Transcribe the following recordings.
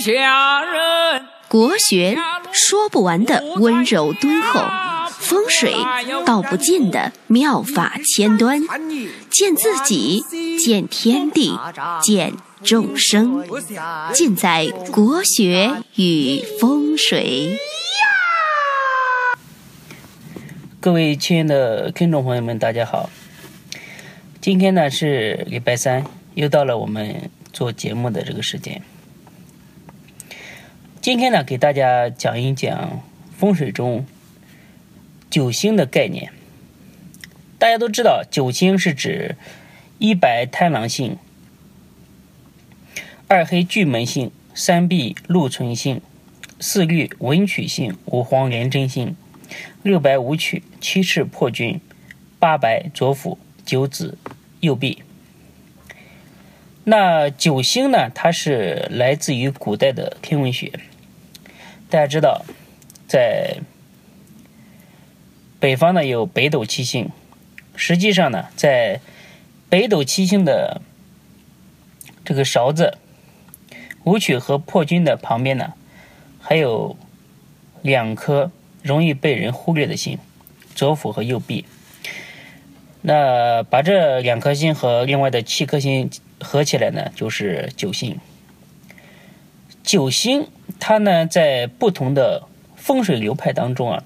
下人。国学说不完的温柔敦厚，风水道不尽的妙法千端，见自己，见天地，见众生，尽在国学与风水。各位亲爱的听众朋友们，大家好。今天呢是礼拜三，又到了我们做节目的这个时间。今天呢，给大家讲一讲风水中九星的概念。大家都知道，九星是指一白贪狼星、二黑巨门星、三碧禄存星、四绿文曲星、五黄廉贞星、六白武曲、七赤破军、八白左辅。九紫右弼。那九星呢？它是来自于古代的天文学。大家知道，在北方呢有北斗七星。实际上呢，在北斗七星的这个勺子、武曲和破军的旁边呢，还有两颗容易被人忽略的星：左辅和右弼。那把这两颗星和另外的七颗星合起来呢，就是九星。九星它呢，在不同的风水流派当中啊，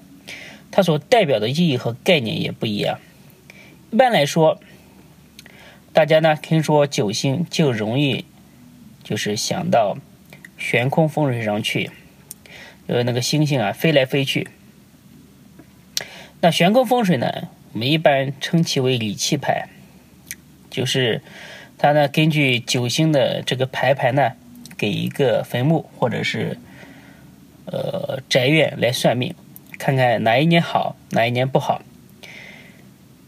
它所代表的意义和概念也不一样。一般来说，大家呢听说九星就容易就是想到悬空风水上去，呃，那个星星啊飞来飞去。那悬空风水呢？我们一般称其为理气派，就是它呢根据九星的这个排盘呢，给一个坟墓或者是呃宅院来算命，看看哪一年好，哪一年不好。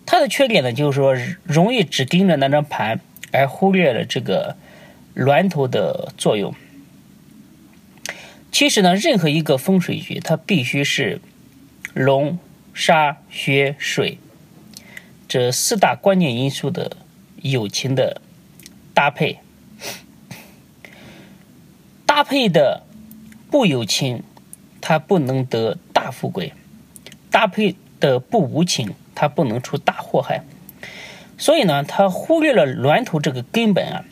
它的缺点呢，就是说容易只盯着那张盘，而忽略了这个峦头的作用。其实呢，任何一个风水局，它必须是龙、沙、穴、水。这四大关键因素的友情的搭配，搭配的不有情，它不能得大富贵；搭配的不无情，它不能出大祸害。所以呢，他忽略了峦头这个根本啊，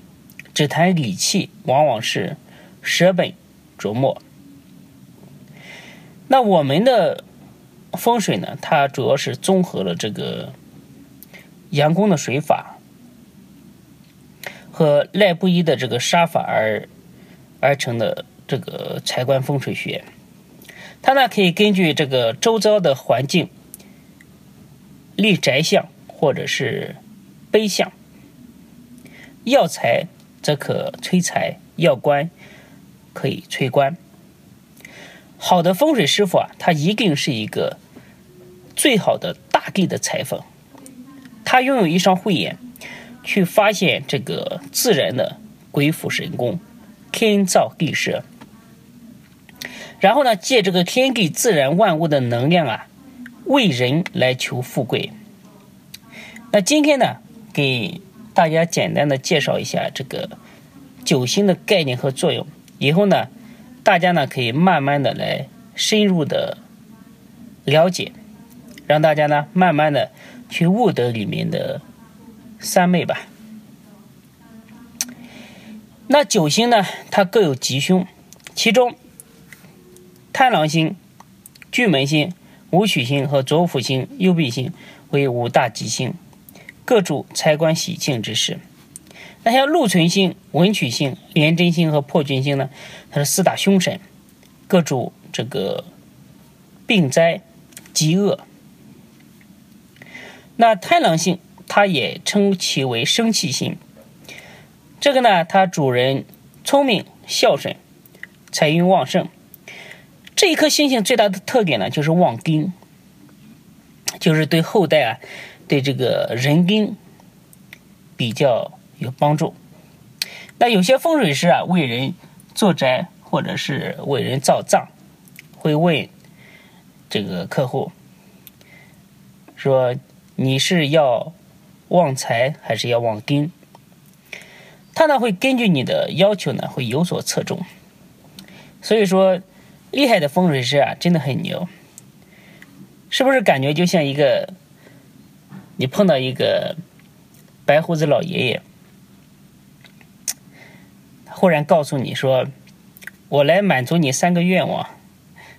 只谈理气，往往是舍本逐末。那我们的风水呢，它主要是综合了这个。阳宫的水法和赖布衣的这个杀法而而成的这个财官风水学，它呢可以根据这个周遭的环境立宅相或者是碑相，要财则可催财，要官可以催官。好的风水师傅啊，他一定是一个最好的大地的裁缝。他拥有一双慧眼，去发现这个自然的鬼斧神工、天造地设，然后呢，借这个天地自然万物的能量啊，为人来求富贵。那今天呢，给大家简单的介绍一下这个九星的概念和作用。以后呢，大家呢可以慢慢的来深入的了解，让大家呢慢慢的。去悟得里面的三昧吧。那九星呢？它各有吉凶，其中贪狼星、巨门星、武曲星和左辅星、右弼星为五大吉星，各主财官喜庆之事。那像禄存星、文曲星、廉贞星和破军星呢？它是四大凶神，各主这个病灾、饥饿。那贪狼星，它也称其为生气星。这个呢，它主人聪明、孝顺、财运旺盛。这一颗星星最大的特点呢，就是旺丁，就是对后代啊，对这个人丁比较有帮助。那有些风水师啊，为人做宅或者是为人造葬，会问这个客户说。你是要旺财还是要旺丁？他呢会根据你的要求呢会有所侧重。所以说，厉害的风水师啊，真的很牛。是不是感觉就像一个你碰到一个白胡子老爷爷，忽然告诉你说：“我来满足你三个愿望。”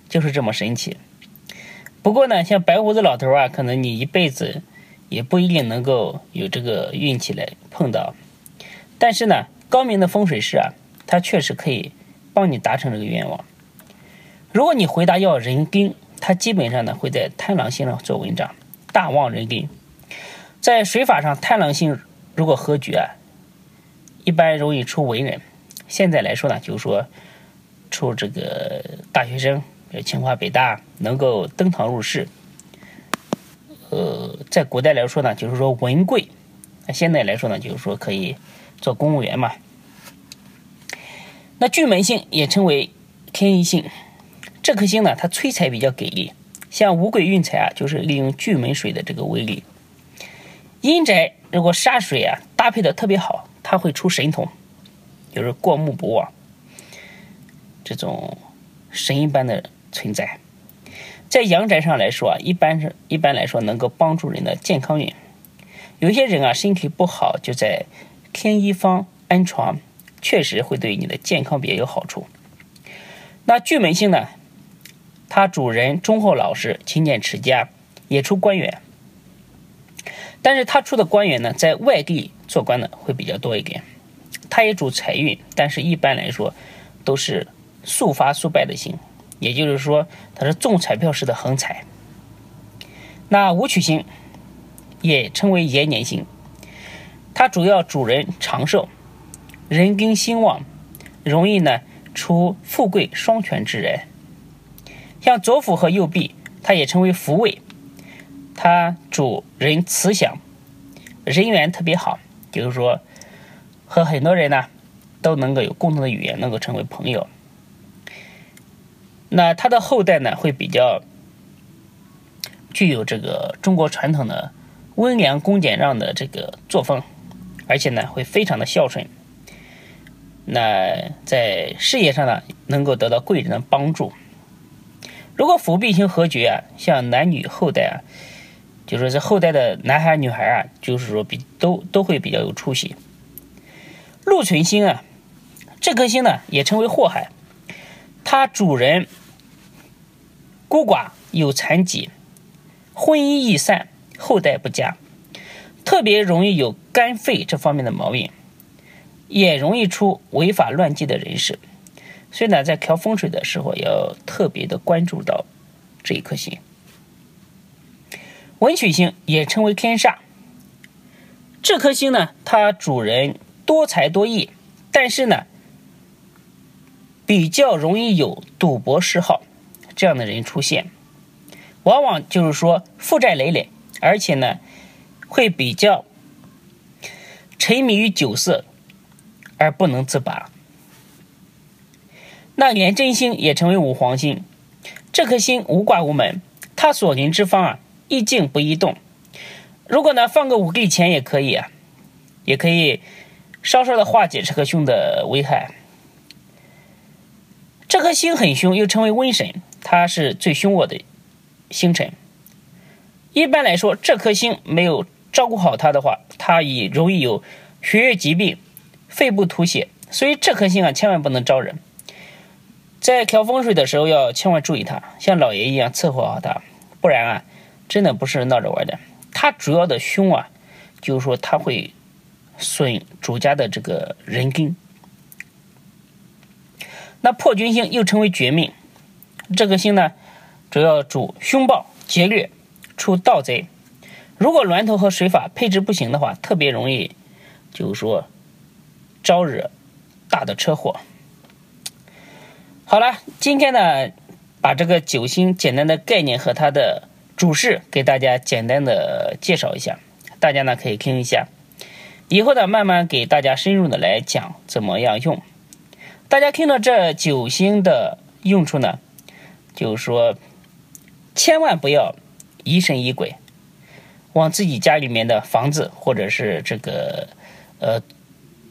就是这么神奇。不过呢，像白胡子老头啊，可能你一辈子也不一定能够有这个运气来碰到。但是呢，高明的风水师啊，他确实可以帮你达成这个愿望。如果你回答要人丁，他基本上呢会在贪狼星上做文章，大旺人丁。在水法上，贪狼星如果合局啊，一般容易出文人。现在来说呢，就是说出这个大学生。比如清华北大能够登堂入室，呃，在古代来说呢，就是说文贵；那现在来说呢，就是说可以做公务员嘛。那巨门星也称为天一星，这颗星呢，它催财比较给力，像五鬼运财啊，就是利用巨门水的这个威力。阴宅如果煞水啊搭配的特别好，它会出神童，就是过目不忘，这种神一般的。存在，在阳宅上来说啊，一般是一般来说能够帮助人的健康运。有些人啊身体不好，就在天一方安床，确实会对你的健康比较有好处。那巨门星呢，它主人忠厚老实、勤俭持家，也出官员。但是他出的官员呢，在外地做官的会比较多一点。他也主财运，但是一般来说都是速发速败的星。也就是说，它是中彩票式的横财。那武曲星也称为延年星，它主要主人长寿，人丁兴旺，容易呢出富贵双全之人。像左辅和右弼，它也称为福位，它主人慈祥，人缘特别好，就是说和很多人呢都能够有共同的语言，能够成为朋友。那他的后代呢，会比较具有这个中国传统的温良恭俭让的这个作风，而且呢，会非常的孝顺。那在事业上呢，能够得到贵人的帮助。如果辅弼星合局啊，像男女后代啊，就说这后代的男孩女孩啊，就是说比都都会比较有出息。禄存星啊，这颗星呢，也称为祸害。它主人孤寡有残疾，婚姻易散，后代不佳，特别容易有肝肺这方面的毛病，也容易出违法乱纪的人士。所以呢，在调风水的时候要特别的关注到这一颗星。文曲星也称为天煞，这颗星呢，它主人多才多艺，但是呢。比较容易有赌博嗜好这样的人出现，往往就是说负债累累，而且呢会比较沉迷于酒色而不能自拔。那连真星也成为五黄星，这颗星无挂无门，它所临之方啊易静不易动。如果呢放个五帝钱也可以啊，也可以稍稍的化解这颗凶的危害。这颗星很凶，又称为瘟神，它是最凶恶的星辰。一般来说，这颗星没有照顾好它的话，它也容易有血液疾病、肺部吐血。所以这颗星啊，千万不能招人。在调风水的时候，要千万注意它，像老爷一样伺候好它，不然啊，真的不是闹着玩的。它主要的凶啊，就是说它会损主家的这个人根。那破军星又称为绝命，这颗星呢，主要主凶暴劫掠，出盗贼。如果峦头和水法配置不行的话，特别容易，就是说招惹大的车祸。好了，今天呢，把这个九星简单的概念和它的主事给大家简单的介绍一下，大家呢可以听一下，以后呢慢慢给大家深入的来讲怎么样用。大家听到这九星的用处呢，就是说，千万不要疑神疑鬼，往自己家里面的房子或者是这个呃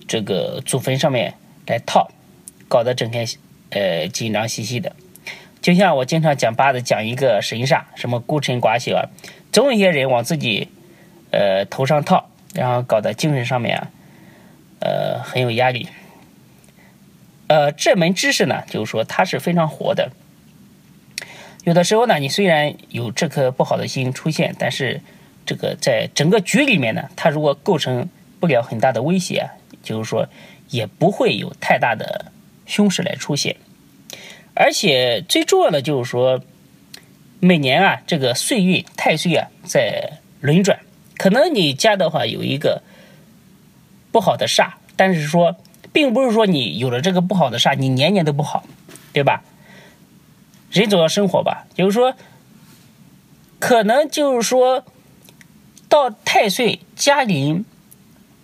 这个祖坟上面来套，搞得整天呃紧张兮兮的。就像我经常讲八字，讲一个神煞，什么孤臣寡秀啊，总有一些人往自己呃头上套，然后搞得精神上面啊，呃很有压力。呃，这门知识呢，就是说它是非常活的。有的时候呢，你虽然有这颗不好的心出现，但是这个在整个局里面呢，它如果构成不了很大的威胁，就是说也不会有太大的凶势来出现。而且最重要的就是说，每年啊，这个岁运太岁啊在轮转，可能你家的话有一个不好的煞，但是说。并不是说你有了这个不好的煞，你年年都不好，对吧？人总要生活吧，就是说，可能就是说到太岁加临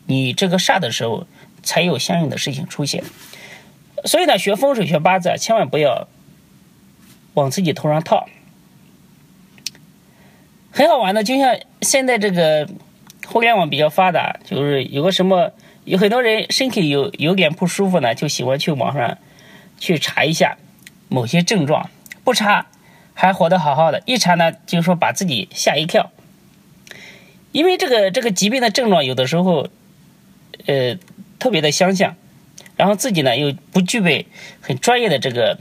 你这个煞的时候，才有相应的事情出现。所以呢，学风水学八字，千万不要往自己头上套。很好玩的，就像现在这个互联网比较发达，就是有个什么。有很多人身体有有点不舒服呢，就喜欢去网上去查一下某些症状，不查还活得好好的，一查呢就说把自己吓一跳。因为这个这个疾病的症状有的时候，呃，特别的相像，然后自己呢又不具备很专业的这个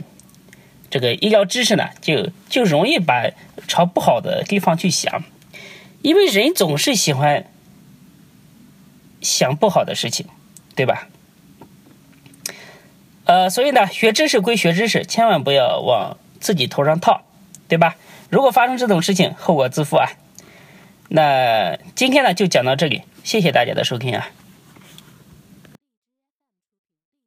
这个医疗知识呢，就就容易把朝不好的地方去想，因为人总是喜欢。想不好的事情，对吧？呃，所以呢，学知识归学知识，千万不要往自己头上套，对吧？如果发生这种事情，后果自负啊。那今天呢，就讲到这里，谢谢大家的收听啊。